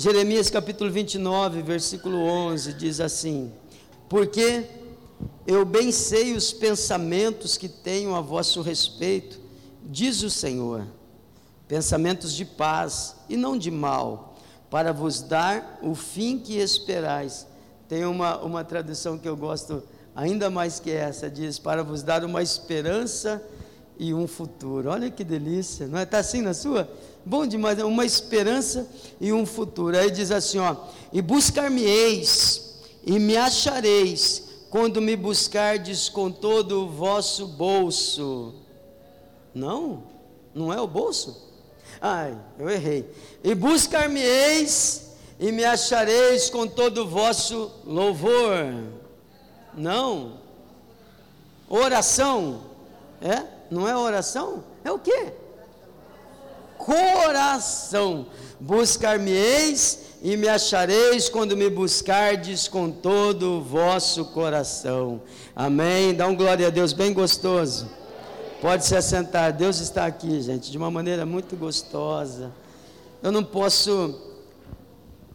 Jeremias capítulo 29, versículo 11 diz assim: Porque eu bem sei os pensamentos que tenho a vosso respeito, diz o Senhor, pensamentos de paz e não de mal, para vos dar o fim que esperais. Tem uma, uma tradução que eu gosto ainda mais que essa, diz: para vos dar uma esperança e um futuro. Olha que delícia, não é? Está assim na sua? Bom demais, é uma esperança e um futuro. Aí diz assim: ó, e buscar-me-eis e me achareis quando me buscardes com todo o vosso bolso. Não, não é o bolso? Ai, eu errei. E buscar-me-eis e me achareis com todo o vosso louvor. Não. Oração. É? Não é oração? É o quê? Coração. Buscar-me-eis e me achareis quando me buscardes com todo o vosso coração. Amém. Dá um glória a Deus bem gostoso. Pode se assentar. Deus está aqui, gente, de uma maneira muito gostosa. Eu não posso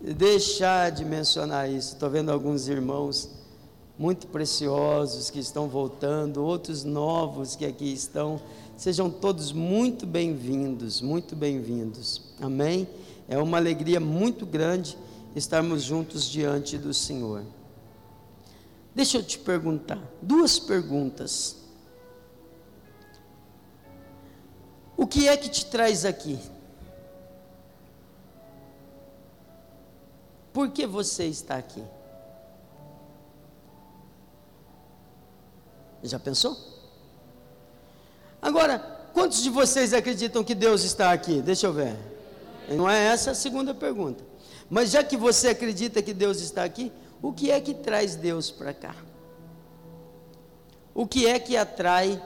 deixar de mencionar isso. Estou vendo alguns irmãos muito preciosos que estão voltando, outros novos que aqui estão. Sejam todos muito bem-vindos, muito bem-vindos. Amém? É uma alegria muito grande estarmos juntos diante do Senhor. Deixa eu te perguntar, duas perguntas. O que é que te traz aqui? Por que você está aqui? Já pensou? Agora, quantos de vocês acreditam que Deus está aqui? Deixa eu ver. Não é essa a segunda pergunta. Mas já que você acredita que Deus está aqui, o que é que traz Deus para cá? O que é que atrai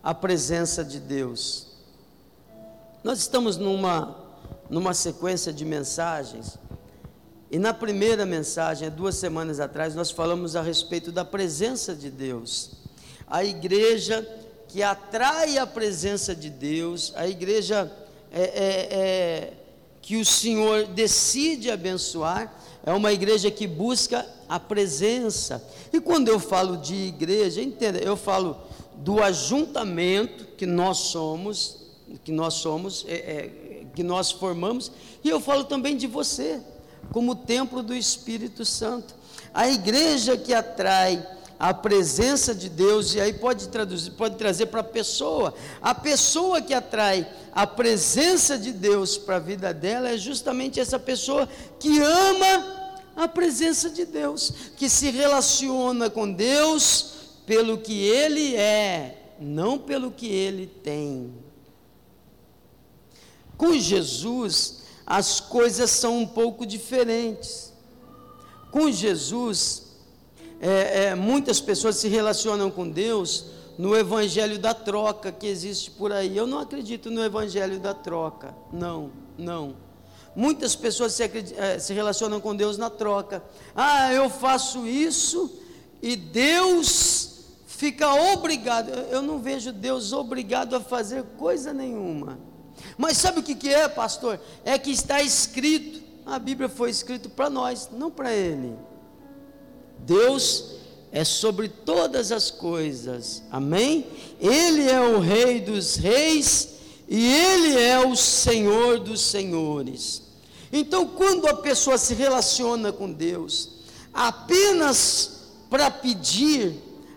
a presença de Deus? Nós estamos numa, numa sequência de mensagens, e na primeira mensagem, duas semanas atrás, nós falamos a respeito da presença de Deus. A igreja que atrai a presença de Deus, a igreja é, é, é que o Senhor decide abençoar, é uma igreja que busca a presença. E quando eu falo de igreja, entenda, eu falo do ajuntamento que nós somos, que nós somos, é, é, que nós formamos, e eu falo também de você, como templo do Espírito Santo. A igreja que atrai a presença de Deus, e aí pode traduzir, pode trazer para a pessoa. A pessoa que atrai a presença de Deus para a vida dela é justamente essa pessoa que ama a presença de Deus, que se relaciona com Deus pelo que ele é, não pelo que ele tem. Com Jesus, as coisas são um pouco diferentes. Com Jesus, é, é, muitas pessoas se relacionam com Deus no evangelho da troca que existe por aí. Eu não acredito no evangelho da troca. Não, não. Muitas pessoas se, é, se relacionam com Deus na troca. Ah, eu faço isso e Deus fica obrigado. Eu não vejo Deus obrigado a fazer coisa nenhuma. Mas sabe o que, que é, pastor? É que está escrito. A Bíblia foi escrita para nós, não para ele. Deus é sobre todas as coisas, amém? Ele é o Rei dos Reis e Ele é o Senhor dos Senhores. Então, quando a pessoa se relaciona com Deus, apenas para pedir,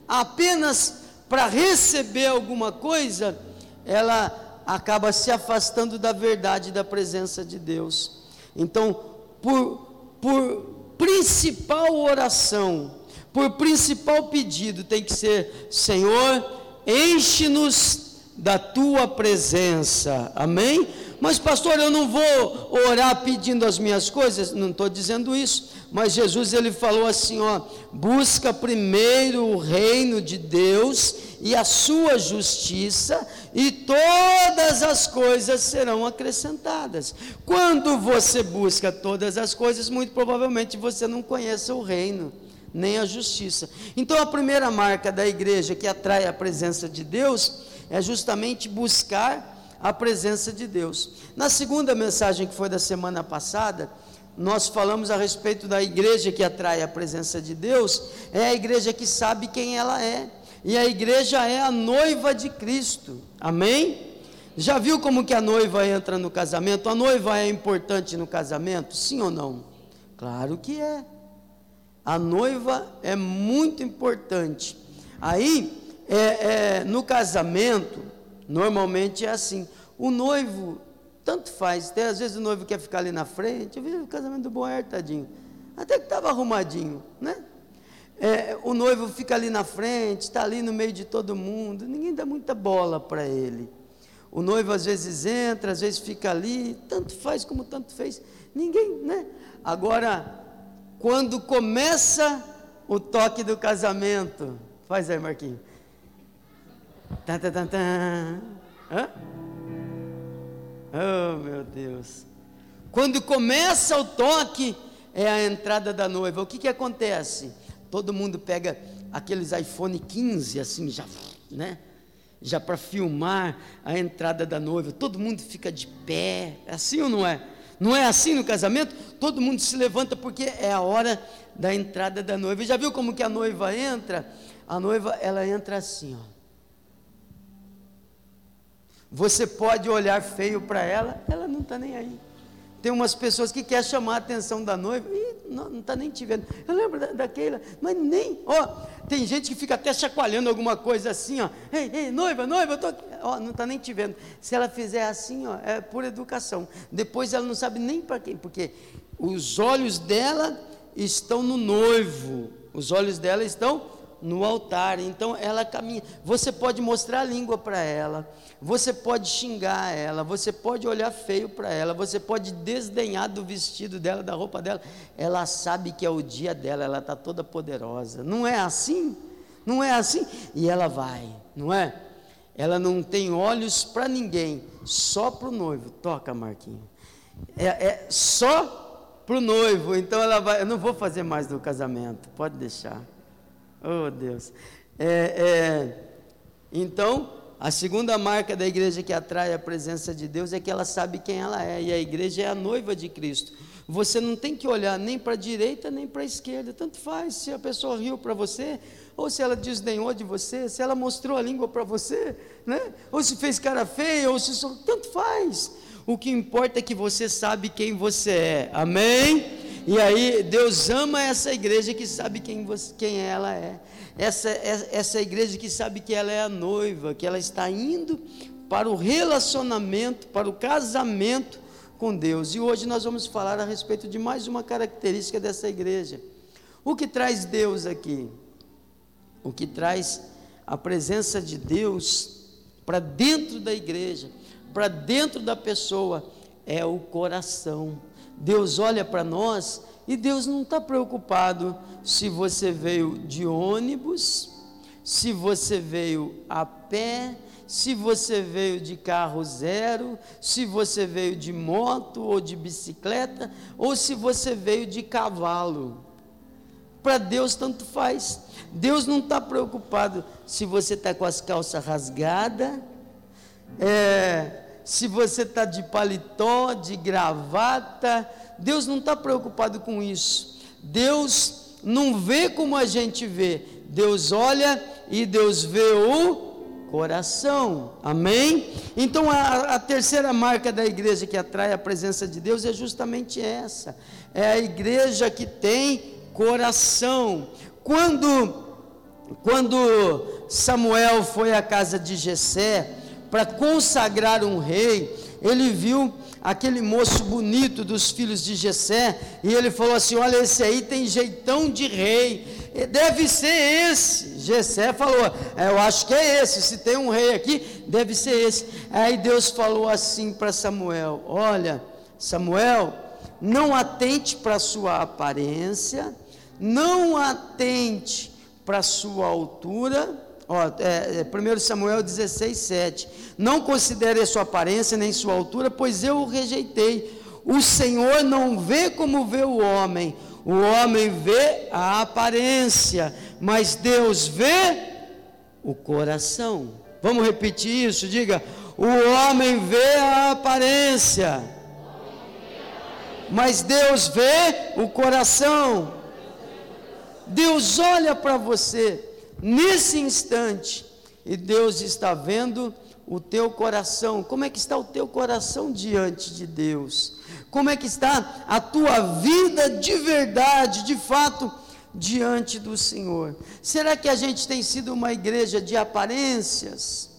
apenas para receber alguma coisa, ela acaba se afastando da verdade da presença de Deus. Então, por, por principal oração, por principal pedido, tem que ser: Senhor, enche-nos da tua presença. Amém? Mas, pastor, eu não vou orar pedindo as minhas coisas. Não estou dizendo isso. Mas Jesus ele falou assim: ó, busca primeiro o reino de Deus e a sua justiça, e todas as coisas serão acrescentadas. Quando você busca todas as coisas, muito provavelmente você não conhece o reino, nem a justiça. Então a primeira marca da igreja que atrai a presença de Deus é justamente buscar a presença de Deus. Na segunda mensagem que foi da semana passada, nós falamos a respeito da igreja que atrai a presença de Deus, é a igreja que sabe quem ela é. E a igreja é a noiva de Cristo. Amém? Já viu como que a noiva entra no casamento? A noiva é importante no casamento? Sim ou não? Claro que é. A noiva é muito importante. Aí, é, é, no casamento, normalmente é assim: o noivo, tanto faz, até às vezes o noivo quer ficar ali na frente. Eu vi o casamento do Boer, tadinho, até que estava arrumadinho, né? É, o noivo fica ali na frente, está ali no meio de todo mundo, ninguém dá muita bola para ele. O noivo às vezes entra, às vezes fica ali, tanto faz como tanto fez, ninguém, né? Agora, quando começa o toque do casamento. Faz aí, Marquinhos. Tá, tá, tá, tá. Hã? Oh, meu Deus. Quando começa o toque, é a entrada da noiva. O que, que acontece? Todo mundo pega aqueles iPhone 15, assim, já, né? Já para filmar a entrada da noiva. Todo mundo fica de pé. É assim ou não é? Não é assim no casamento? Todo mundo se levanta porque é a hora da entrada da noiva. Já viu como que a noiva entra? A noiva, ela entra assim, ó. Você pode olhar feio para ela, ela não está nem aí. Tem umas pessoas que querem chamar a atenção da noiva e não está nem te vendo. Eu lembro da, daquela, mas nem, ó, tem gente que fica até chacoalhando alguma coisa assim, ó. Ei, ei, noiva, noiva, eu tô aqui. Ó, não está nem te vendo. Se ela fizer assim, ó, é por educação. Depois ela não sabe nem para quem, porque os olhos dela estão no noivo, os olhos dela estão no altar. Então ela caminha. Você pode mostrar a língua para ela, você pode xingar ela, você pode olhar feio para ela, você pode desdenhar do vestido dela, da roupa dela. Ela sabe que é o dia dela, ela está toda poderosa. Não é assim? Não é assim? E ela vai, não é? Ela não tem olhos para ninguém, só para o noivo. Toca, Marquinhos. É, é só para o noivo. Então ela vai. Eu não vou fazer mais do casamento, pode deixar. Oh, Deus. É, é, então, a segunda marca da igreja que atrai a presença de Deus é que ela sabe quem ela é, e a igreja é a noiva de Cristo. Você não tem que olhar nem para a direita nem para a esquerda, tanto faz se a pessoa riu para você, ou se ela desdenhou de você, se ela mostrou a língua para você, né? ou se fez cara feia, ou se. Tanto faz. O que importa é que você sabe quem você é, amém? E aí Deus ama essa igreja que sabe quem, você, quem ela é. Essa, essa igreja que sabe que ela é a noiva, que ela está indo para o relacionamento, para o casamento com Deus. E hoje nós vamos falar a respeito de mais uma característica dessa igreja. O que traz Deus aqui? O que traz a presença de Deus para dentro da igreja, para dentro da pessoa, é o coração. Deus olha para nós e Deus não está preocupado se você veio de ônibus, se você veio a pé, se você veio de carro zero, se você veio de moto ou de bicicleta, ou se você veio de cavalo. Para Deus tanto faz. Deus não está preocupado se você está com as calças rasgadas, é, se você está de paletó, de gravata, Deus não está preocupado com isso. Deus não vê como a gente vê. Deus olha e Deus vê o coração. Amém? Então a, a, terceira marca da igreja que atrai a presença de Deus é justamente essa. É a igreja que tem coração. Quando quando Samuel foi à casa de Jessé, para consagrar um rei, ele viu aquele moço bonito dos filhos de Jessé, e ele falou assim: Olha, esse aí tem jeitão de rei, deve ser esse. Jessé falou: é, Eu acho que é esse, se tem um rei aqui, deve ser esse. Aí Deus falou assim para Samuel: Olha, Samuel, não atente para sua aparência, não atente para sua altura, Ó, é, é, 1 Samuel 16, 7. Não considere a sua aparência nem sua altura, pois eu o rejeitei. O Senhor não vê como vê o homem. O homem vê a aparência, mas Deus vê o coração. Vamos repetir isso? Diga: o homem vê a aparência, mas Deus vê o coração. Deus olha para você nesse instante e Deus está vendo o teu coração. Como é que está o teu coração diante de Deus? Como é que está a tua vida de verdade, de fato, diante do Senhor? Será que a gente tem sido uma igreja de aparências?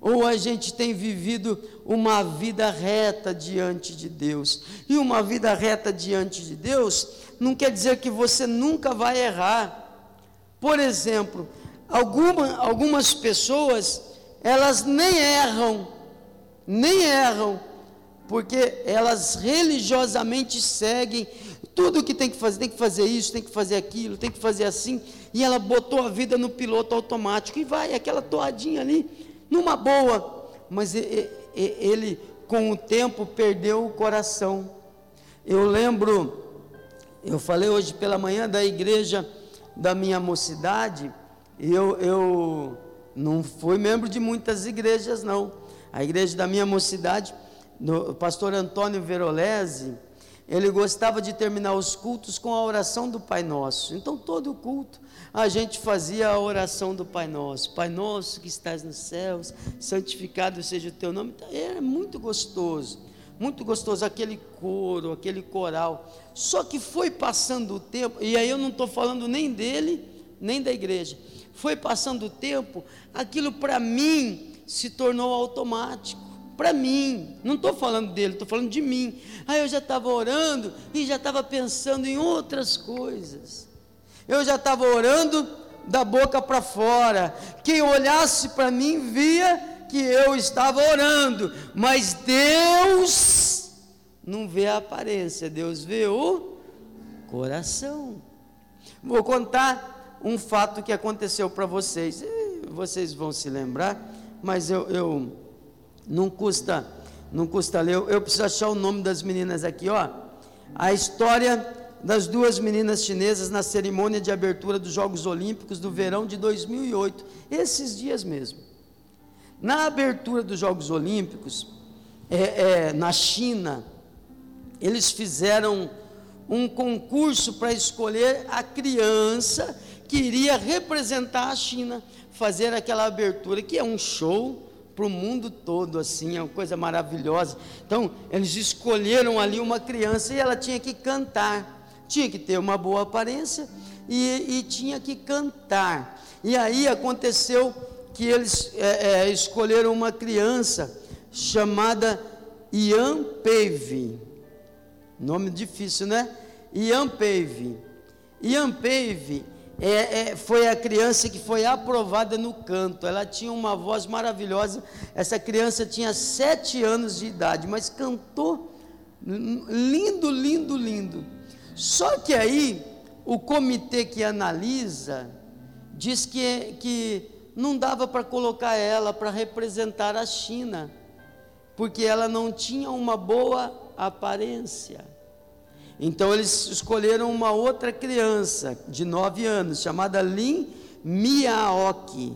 Ou a gente tem vivido uma vida reta diante de Deus? E uma vida reta diante de Deus não quer dizer que você nunca vai errar. Por exemplo, alguma, algumas pessoas, elas nem erram, nem erram, porque elas religiosamente seguem tudo o que tem que fazer, tem que fazer isso, tem que fazer aquilo, tem que fazer assim, e ela botou a vida no piloto automático e vai, aquela toadinha ali, numa boa, mas ele, com o tempo, perdeu o coração. Eu lembro, eu falei hoje pela manhã da igreja da minha mocidade, eu, eu não fui membro de muitas igrejas, não. A igreja da minha mocidade, o pastor Antônio Verolese, ele gostava de terminar os cultos com a oração do Pai Nosso. Então, todo o culto, a gente fazia a oração do Pai Nosso. Pai Nosso que estás nos céus, santificado seja o teu nome. Então, é muito gostoso, muito gostoso aquele coro, aquele coral. Só que foi passando o tempo, e aí eu não estou falando nem dele, nem da igreja. Foi passando o tempo, aquilo para mim se tornou automático para mim, não estou falando dele, estou falando de mim. Aí eu já estava orando e já estava pensando em outras coisas. Eu já estava orando da boca para fora. Quem olhasse para mim via que eu estava orando, mas Deus não vê a aparência, Deus vê o coração. Vou contar um fato que aconteceu para vocês. Vocês vão se lembrar, mas eu, eu não custa, não custa ler. Eu, eu preciso achar o nome das meninas aqui, ó. A história das duas meninas chinesas na cerimônia de abertura dos Jogos Olímpicos do verão de 2008, esses dias mesmo. Na abertura dos Jogos Olímpicos, é, é, na China, eles fizeram um concurso para escolher a criança que iria representar a China, fazer aquela abertura, que é um show para o mundo todo, assim, é uma coisa maravilhosa. Então, eles escolheram ali uma criança e ela tinha que cantar, tinha que ter uma boa aparência e, e tinha que cantar. E aí aconteceu que eles é, é, escolheram uma criança chamada Ian Pave, nome difícil, né? Ian Pave. Ian Pave é, é, foi a criança que foi aprovada no canto. Ela tinha uma voz maravilhosa. Essa criança tinha sete anos de idade, mas cantou lindo, lindo, lindo. Só que aí o comitê que analisa diz que, que não dava para colocar ela para representar a China, porque ela não tinha uma boa aparência. Então eles escolheram uma outra criança de nove anos, chamada Lin Miaoki.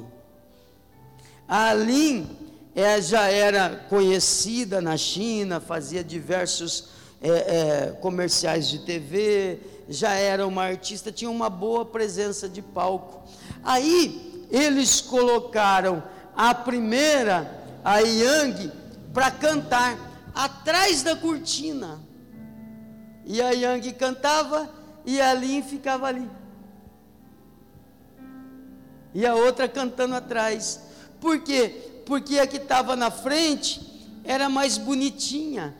A Lin é, já era conhecida na China, fazia diversos é, é, comerciais de TV, já era uma artista, tinha uma boa presença de palco. Aí eles colocaram a primeira, a Yang, para cantar atrás da cortina. E a Yang cantava e a Lin ficava ali. E a outra cantando atrás. Por quê? Porque a que estava na frente era mais bonitinha.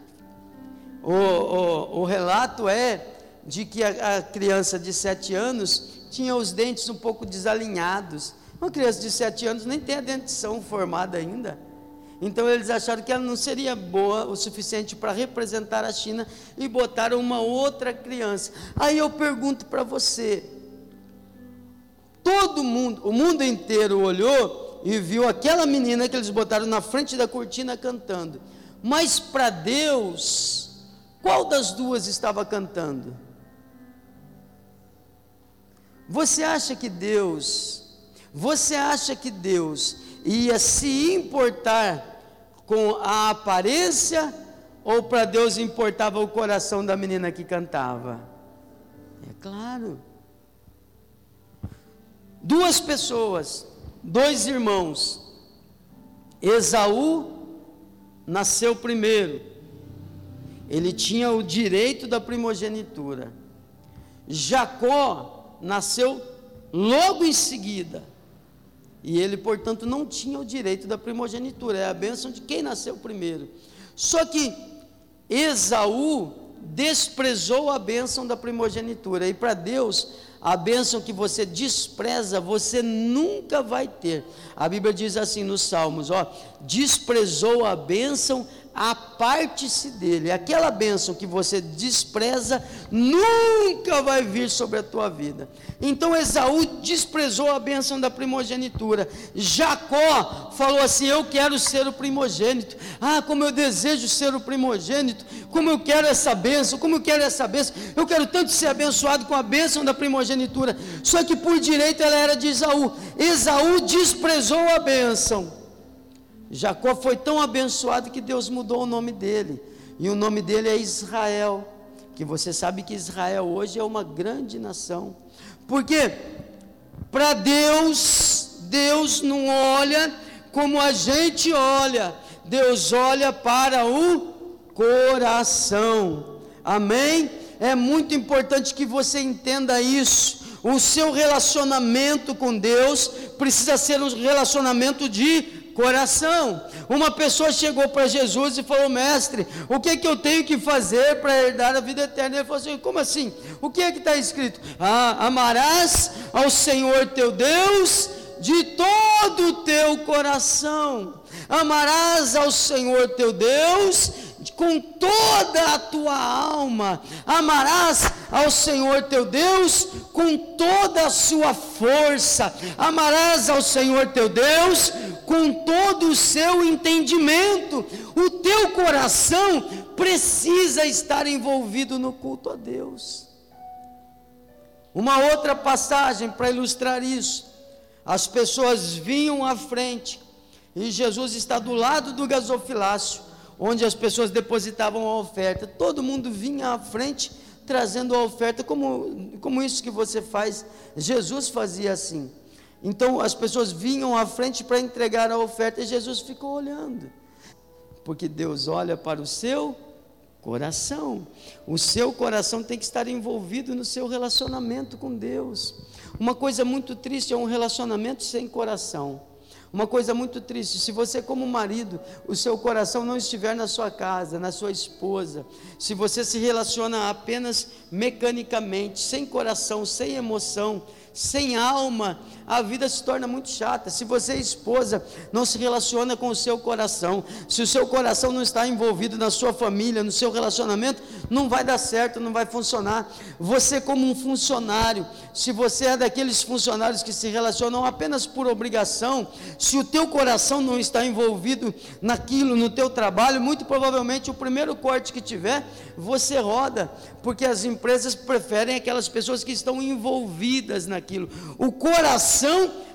O, o, o relato é de que a, a, criança de sete anos tinha os dentes um pouco desalinhados. Uma criança de sete anos nem tem a dentição formada ainda. Então eles acharam que ela não seria boa o suficiente para representar a China e botaram uma outra criança. Aí eu pergunto para você: todo mundo, o mundo inteiro olhou e viu aquela menina que eles botaram na frente da cortina cantando. Mas para Deus, qual das duas estava cantando? Você acha que Deus, você acha que Deus ia se importar com a aparência Ou para Deus importava o coração da menina que cantava? É claro. Duas pessoas, dois irmãos. Esaú nasceu primeiro. Ele tinha o direito da primogenitura. Jacó nasceu logo em seguida. E ele, portanto, não tinha o direito da primogenitura. É a bênção de quem nasceu primeiro. Só que Esaú desprezou a bênção da primogenitura. E para Deus, a bênção que você despreza, você nunca vai ter. A Bíblia diz assim nos Salmos: ó, desprezou a bênção aparte-se dele. Aquela bênção que você despreza nunca vai vir sobre a tua vida. Então Esaú desprezou a bênção da primogenitura. Jacó falou assim: Eu quero ser o primogênito. Ah, como eu desejo ser o primogênito. Como eu quero essa bênção. Como eu quero essa bênção. Eu quero tanto ser abençoado com a bênção da primogenitura. Só que por direito ela era de Esaú. Esaú desprezou a bênção. Jacó foi tão abençoado que Deus mudou o nome dele. E o nome dele é Israel. Que você sabe que Israel hoje é uma grande nação. Porque para Deus, Deus não olha como a gente olha. Deus olha para o coração. Amém? É muito importante que você entenda isso. O seu relacionamento com Deus precisa ser um relacionamento de coração. Uma pessoa chegou para Jesus e falou: Mestre, o que é que eu tenho que fazer para herdar a vida eterna? Ele falou assim: Como assim? O que é que está escrito? Ah, amarás ao Senhor teu Deus de todo o teu coração. Amarás ao Senhor teu Deus com toda a tua alma. Amarás ao Senhor teu Deus com toda a sua força. Amarás ao Senhor teu Deus com todo o seu entendimento. O teu coração precisa estar envolvido no culto a Deus. Uma outra passagem para ilustrar isso. As pessoas vinham à frente e Jesus está do lado do gasofilácio, onde as pessoas depositavam a oferta. Todo mundo vinha à frente trazendo a oferta, como, como isso que você faz. Jesus fazia assim. Então as pessoas vinham à frente para entregar a oferta e Jesus ficou olhando. Porque Deus olha para o seu coração. O seu coração tem que estar envolvido no seu relacionamento com Deus. Uma coisa muito triste é um relacionamento sem coração. Uma coisa muito triste, se você, como marido, o seu coração não estiver na sua casa, na sua esposa, se você se relaciona apenas mecanicamente, sem coração, sem emoção, sem alma, a vida se torna muito chata. Se você, esposa, não se relaciona com o seu coração, se o seu coração não está envolvido na sua família, no seu relacionamento, não vai dar certo, não vai funcionar. Você, como um funcionário, se você é daqueles funcionários que se relacionam apenas por obrigação, se o teu coração não está envolvido naquilo, no teu trabalho, muito provavelmente o primeiro corte que tiver, você roda, porque as empresas preferem aquelas pessoas que estão envolvidas naquilo. O coração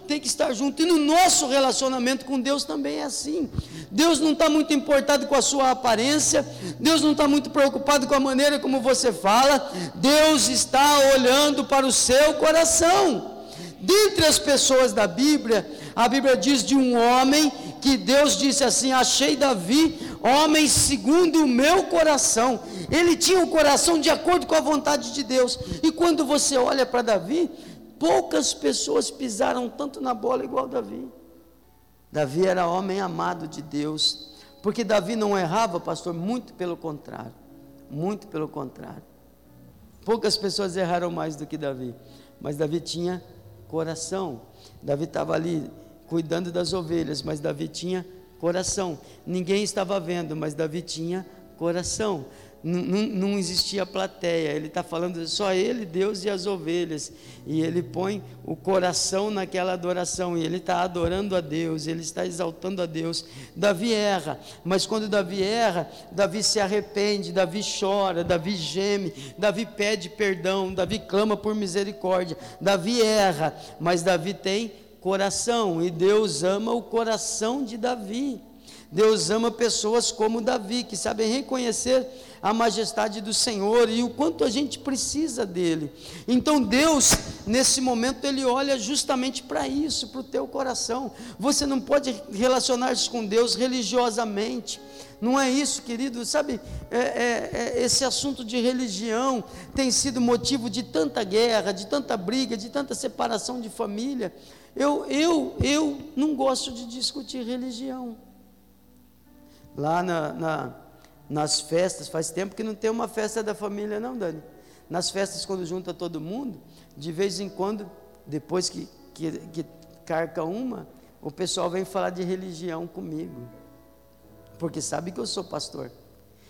tem que estar junto. E no nosso relacionamento com Deus também é assim. Deus não está muito importado com a sua aparência, Deus não está muito preocupado com a maneira como você fala, Deus está olhando para o seu coração. Dentre as pessoas da Bíblia, a Bíblia diz de um homem que Deus disse assim: Achei Davi, homem segundo o meu coração. Ele tinha o coração de acordo com a vontade de Deus. E quando você olha para Davi, poucas pessoas pisaram tanto na bola igual Davi. Davi era homem amado de Deus, porque Davi não errava, pastor, muito pelo contrário. Muito pelo contrário. Poucas pessoas erraram mais do que Davi, mas Davi tinha coração. Davi estava ali cuidando das ovelhas, mas Davi tinha coração. Ninguém estava vendo, mas Davi tinha coração não, existia plateia, ele está falando só ele, Deus e as ovelhas, e ele põe o coração naquela adoração, e ele está adorando a Deus, ele está exaltando a Deus. Davi erra, mas quando Davi erra, Davi se arrepende, Davi chora, Davi geme, Davi pede perdão, Davi clama por misericórdia, Davi erra, mas Davi tem coração, e Deus ama o coração de Davi. Deus ama pessoas como Davi, que sabem reconhecer a majestade do Senhor e o quanto a gente precisa dele. Então Deus, nesse momento, ele olha justamente para isso, para o teu coração. Você não pode relacionar-se com Deus religiosamente. Não é isso, querido. Sabe, é, é, é, esse assunto de religião tem sido motivo de tanta guerra, de tanta briga, de tanta separação de família. Eu, eu, eu não gosto de discutir religião. Lá na, na, nas festas, faz tempo que não tem uma festa da família, não, Dani. Nas festas, quando junta todo mundo, de vez em quando, depois que, que, que carca uma, o pessoal vem falar de religião comigo, porque sabe que eu sou pastor.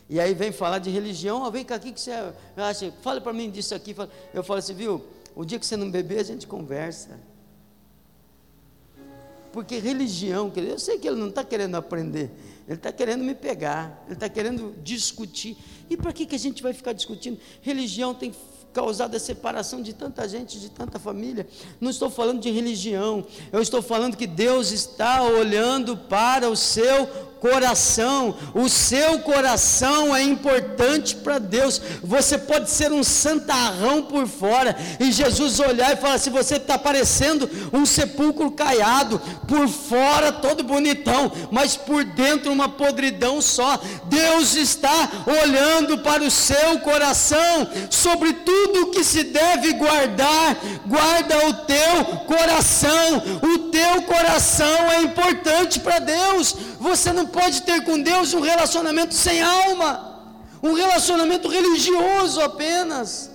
E aí vem falar de religião, vem cá aqui que você acha, fala para mim disso aqui. Eu falo assim, viu? O dia que você não beber, a gente conversa. Porque religião, eu sei que ele não está querendo aprender, ele está querendo me pegar, ele está querendo discutir. E para que, que a gente vai ficar discutindo? Religião tem causado a separação de tanta gente, de tanta família. Não estou falando de religião, eu estou falando que Deus está olhando para o seu coração. O seu coração é importante para Deus. Você pode ser um santarrão por fora e Jesus olhar e falar assim: você está parecendo um sepulcro caiado, por fora todo bonitão, mas por dentro uma podridão só. Deus está olhando para o seu coração, sobre tudo que se deve guardar, guarda o teu coração. O teu coração é importante para Deus. Você não pode ter com Deus um relacionamento sem alma, um relacionamento religioso apenas.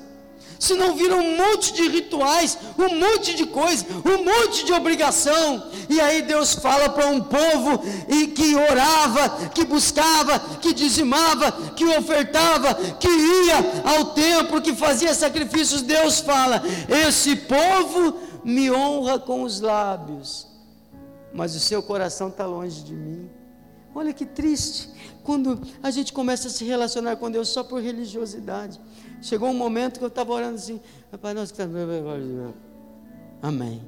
Se não vira um monte de rituais, um monte de coisa, um monte de obrigação. E aí Deus fala para um povo e que orava, que buscava, que dizimava, que ofertava, que ia ao templo, que fazia sacrifícios. Deus fala: Esse povo me honra com os lábios, mas o seu coração está longe de mim. Olha que triste quando a gente começa a se relacionar com Deus só por religiosidade. Chegou um momento que eu estava orando assim, Pai está. Amém.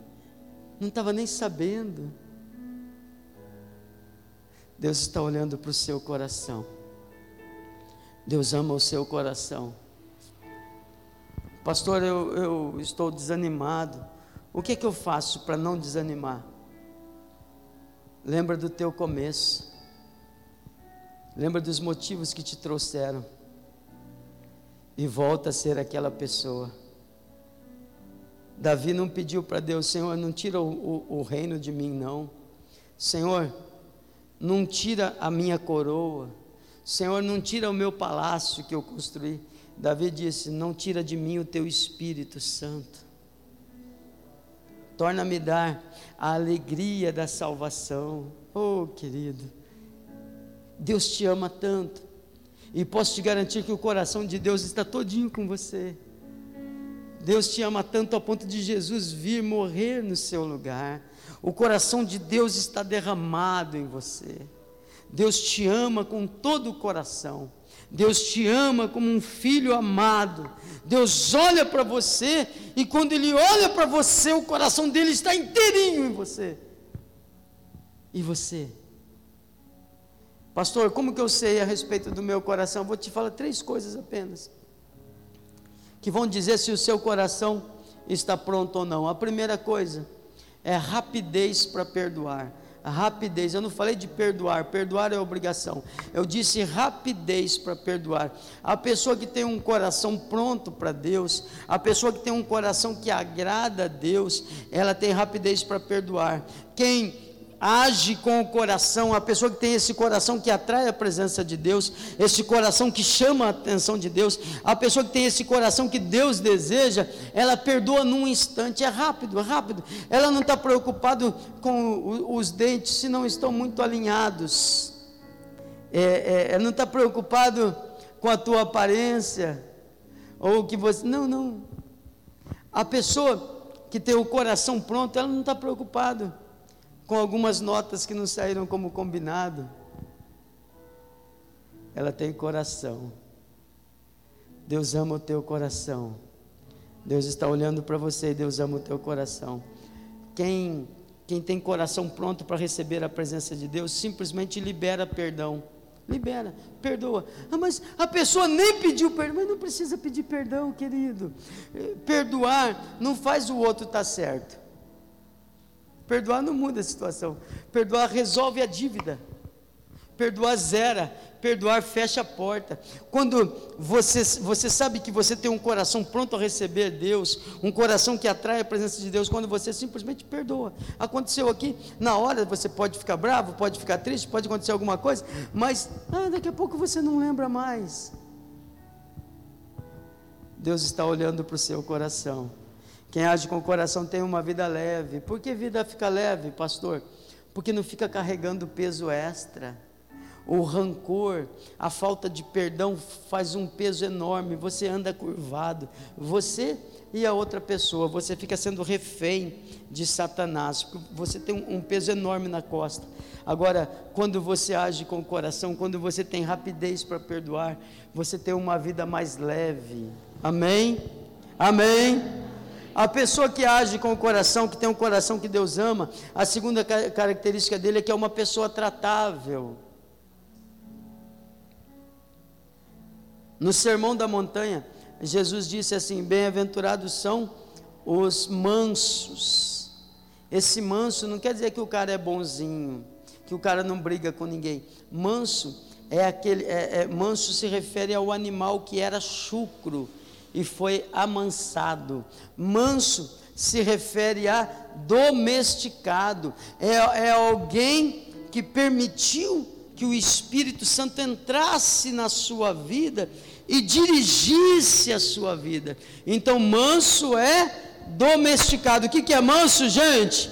Não estava nem sabendo. Deus está olhando para o seu coração. Deus ama o seu coração. Pastor, eu, eu estou desanimado. O que é que eu faço para não desanimar? Lembra do teu começo. Lembra dos motivos que te trouxeram. E volta a ser aquela pessoa. Davi não pediu para Deus, Senhor, não tira o, o, o reino de mim, não. Senhor, não tira a minha coroa. Senhor, não tira o meu palácio que eu construí. Davi disse: Não tira de mim o teu Espírito Santo. Torna-me dar a alegria da salvação. Oh, querido. Deus te ama tanto. E posso te garantir que o coração de Deus está todinho com você. Deus te ama tanto ao ponto de Jesus vir morrer no seu lugar. O coração de Deus está derramado em você. Deus te ama com todo o coração. Deus te ama como um filho amado. Deus olha para você e quando Ele olha para você, o coração dele está inteirinho em você. E você? Pastor, como que eu sei a respeito do meu coração? Vou te falar três coisas apenas, que vão dizer se o seu coração está pronto ou não. A primeira coisa é rapidez para perdoar. A rapidez, eu não falei de perdoar, perdoar é obrigação. Eu disse rapidez para perdoar. A pessoa que tem um coração pronto para Deus, a pessoa que tem um coração que agrada a Deus, ela tem rapidez para perdoar. Quem age com o coração, a pessoa que tem esse coração que atrai a presença de Deus, esse coração que chama a atenção de Deus, a pessoa que tem esse coração que Deus deseja, ela perdoa num instante, é rápido, é rápido. Ela não está preocupada com os dentes se não estão muito alinhados, é, é, ela não está preocupado com a tua aparência, ou que você. Não, não. A pessoa que tem o coração pronto, ela não está preocupada com algumas notas que não saíram como combinado. Ela tem coração. Deus ama o teu coração. Deus está olhando para você e Deus ama o teu coração. Quem quem tem coração pronto para receber a presença de Deus, simplesmente libera perdão. Libera, perdoa. Ah, mas a pessoa nem pediu perdão, mas não precisa pedir perdão, querido. Eh, perdoar não faz o outro estar tá certo. Perdoar não muda a situação. Perdoar resolve a dívida. Perdoar zera, perdoar fecha a porta. Quando você, você sabe que você tem um coração pronto a receber Deus, um coração que atrai a presença de Deus, quando você simplesmente perdoa. Aconteceu aqui, na hora você pode ficar bravo, pode ficar triste, pode acontecer alguma coisa, mas ah, daqui a pouco você não lembra mais. Deus está olhando para o seu coração. Quem age com o coração tem uma vida leve. Por que vida fica leve, pastor? Porque não fica carregando peso extra o rancor, a falta de perdão faz um peso enorme, você anda curvado, você e a outra pessoa, você fica sendo refém de Satanás, você tem um, peso enorme na costa. Agora, quando você age com o coração, quando você tem rapidez para perdoar, você tem uma vida mais leve. Amém? Amém? A pessoa que age com o coração, que tem um coração que Deus ama, a segunda característica dele é que é uma pessoa tratável. No Sermão da Montanha, Jesus disse assim: Bem-aventurados são os mansos. Esse manso não quer dizer que o cara é bonzinho, que o cara não briga com ninguém. Manso é aquele, é, é, manso se refere ao animal que era chucro e foi amansado. Manso se refere a domesticado, é, é alguém que permitiu que o Espírito Santo entrasse na sua vida e dirigisse a sua vida. Então, manso é domesticado. O que, que é manso, gente?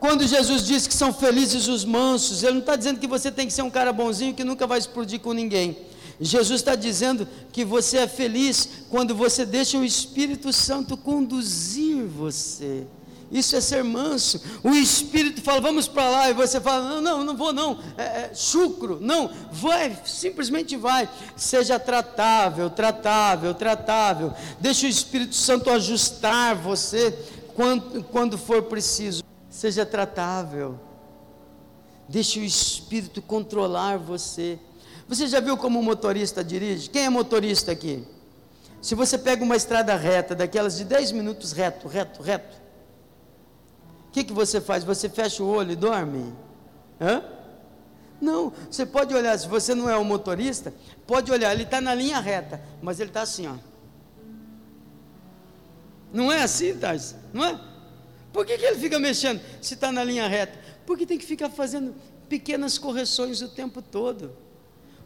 Quando Jesus diz que são felizes os mansos, Ele não está dizendo que você tem que ser um cara bonzinho que nunca vai explodir com ninguém. Jesus está dizendo que você é feliz quando você deixa o Espírito Santo conduzir você. Isso é ser manso. O Espírito fala, vamos para lá, e você fala, não, não, não vou não, é, é, chucro, não, vai, simplesmente vai. Seja tratável, tratável, tratável. Deixa o Espírito Santo ajustar você quando, quando for preciso. Seja tratável. Deixe o Espírito controlar você. Você já viu como um motorista dirige? Quem é motorista aqui? Se você pega uma estrada reta, daquelas de 10 minutos reto, reto, reto, que, que você faz? Você fecha o olho e dorme? Hã? Não, você pode olhar, se você não é um motorista, pode olhar, ele está na linha reta, mas ele está assim, ó. Não é assim, Tais? Não é? Por que, que ele fica mexendo se está na linha reta? Porque tem que ficar fazendo pequenas correções o tempo todo.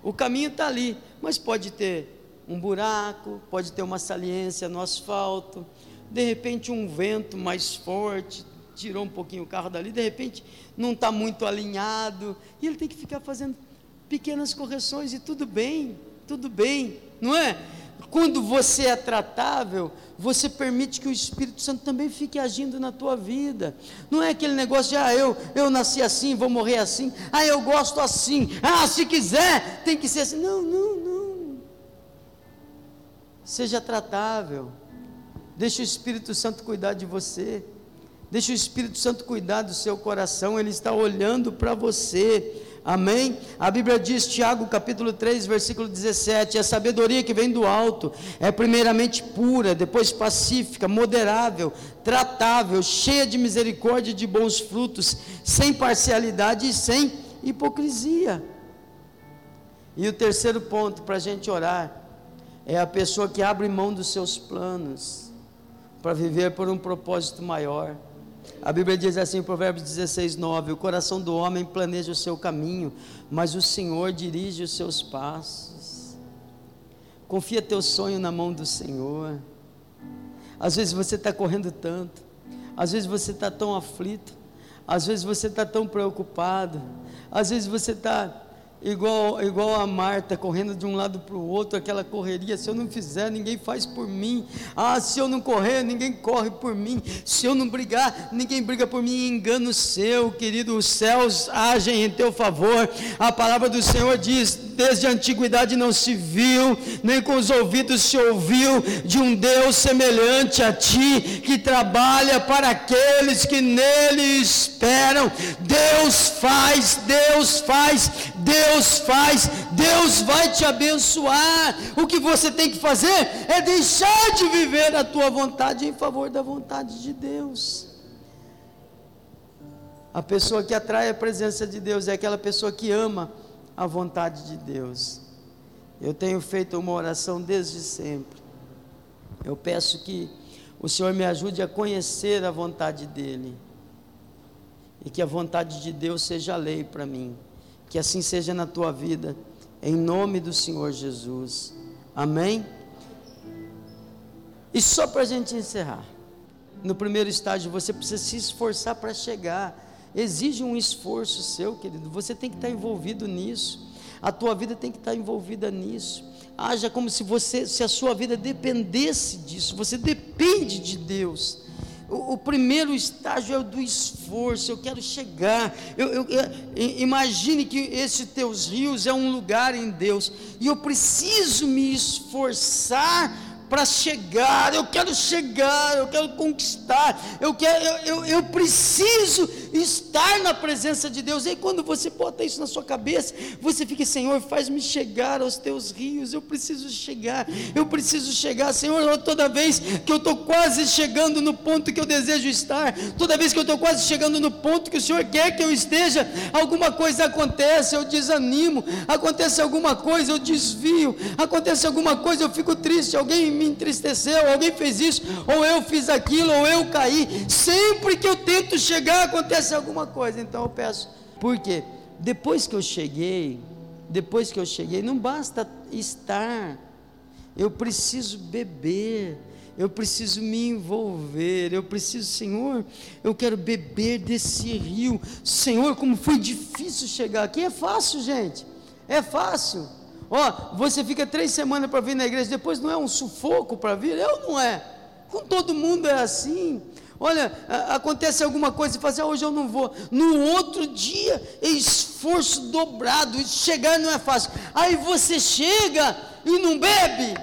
O caminho está ali, mas pode ter um buraco, pode ter uma saliência no asfalto, de repente um vento mais forte, tirou um pouquinho o carro dali, de repente não está muito alinhado, e ele tem que ficar fazendo pequenas correções, e tudo bem, tudo bem, não é? Quando você é tratável, você permite que o Espírito Santo também fique agindo na tua vida. Não é aquele negócio de, ah, eu, eu nasci assim, vou morrer assim. Ah, eu gosto assim. Ah, se quiser, tem que ser assim. Não, não, não. Seja tratável. Deixe o Espírito Santo cuidar de você. Deixa o Espírito Santo cuidar do seu coração, ele está olhando para você. Amém? A Bíblia diz, Tiago capítulo 3, versículo 17: a sabedoria que vem do alto é primeiramente pura, depois pacífica, moderável, tratável, cheia de misericórdia e de bons frutos, sem parcialidade e sem hipocrisia. E o terceiro ponto para a gente orar é a pessoa que abre mão dos seus planos para viver por um propósito maior. A Bíblia diz assim, Provérbios 16, 9: O coração do homem planeja o seu caminho, mas o Senhor dirige os seus passos. Confia teu sonho na mão do Senhor. Às vezes você está correndo tanto, às vezes você está tão aflito, às vezes você está tão preocupado, às vezes você está igual, igual a Marta, correndo de um lado para o outro, aquela correria. Se eu não fizer, ninguém faz por mim. Ah, se eu não correr, ninguém corre por mim. Se eu não brigar, ninguém briga por mim. Engano seu, querido, os céus agem em teu favor. A palavra do Senhor diz: desde a antiguidade não se viu, nem com os ouvidos se ouviu de um Deus semelhante a ti, que trabalha para aqueles que nele esperam. Deus faz, Deus faz, Deus faz, Deus vai te abençoar. O que você tem que fazer é deixar de viver a tua vontade em favor da vontade de Deus. A pessoa que atrai a presença de Deus é aquela pessoa que ama a vontade de Deus. Eu tenho feito uma oração desde sempre. Eu peço que o Senhor me ajude a conhecer a vontade dEle. E que a vontade de Deus seja lei para mim. Que assim seja na tua vida. Em nome do Senhor Jesus. Amém? E só para a gente encerrar. No primeiro estágio, você precisa se esforçar para chegar exige um esforço seu, querido. Você tem que estar envolvido nisso. A tua vida tem que estar envolvida nisso. Haja como se você, se a sua vida dependesse disso. Você depende de Deus. O, o primeiro estágio é o do esforço. Eu quero chegar. Eu, eu, eu, imagine que esses teus rios é um lugar em Deus e eu preciso me esforçar para chegar, eu quero chegar, eu quero conquistar, eu, quero, eu, eu, eu, preciso estar na presença de Deus. E aí, quando você bota isso na sua cabeça, você fica, Senhor, faz-me chegar aos teus rios, eu preciso chegar, eu preciso chegar, Senhor, toda vez que eu estou quase chegando no ponto que eu desejo estar, toda vez que eu estou quase chegando no ponto que o Senhor quer que eu esteja, alguma coisa acontece, eu desanimo, acontece alguma coisa, eu desvio, acontece alguma coisa, eu fico triste, alguém me entristeceu, alguém fez isso, ou eu fiz aquilo, ou eu caí. Sempre que eu tento chegar, acontece alguma coisa. Então eu peço, por quê? Depois que eu cheguei, depois que eu cheguei, não basta estar, eu preciso beber, eu preciso me envolver, eu preciso, Senhor, eu quero beber desse rio. Senhor, como foi difícil chegar aqui, é fácil, gente, é fácil. Ó, você fica três semanas para vir na igreja, depois não é um sufoco para vir? Eu não é. Com todo mundo é assim. Olha, acontece alguma coisa e fala assim, ah, hoje eu não vou. No outro dia, é esforço dobrado. Chegar não é fácil. Aí você chega e não bebe.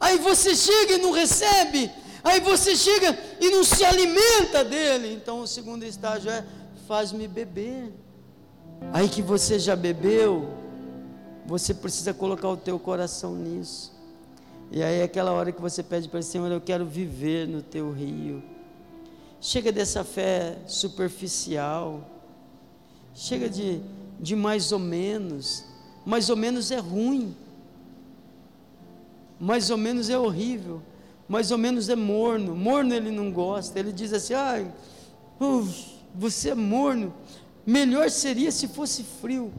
Aí você chega e não recebe. Aí você chega e não se alimenta dele. Então o segundo estágio é faz-me beber. Aí que você já bebeu, você precisa colocar o teu coração nisso. E aí é aquela hora que você pede para o Senhor, eu quero viver no teu rio. Chega dessa fé superficial. Chega de, de mais ou menos. Mais ou menos é ruim. Mais ou menos é horrível. Mais ou menos é morno. Morno ele não gosta. Ele diz assim: ah, uh, você é morno. Melhor seria se fosse frio.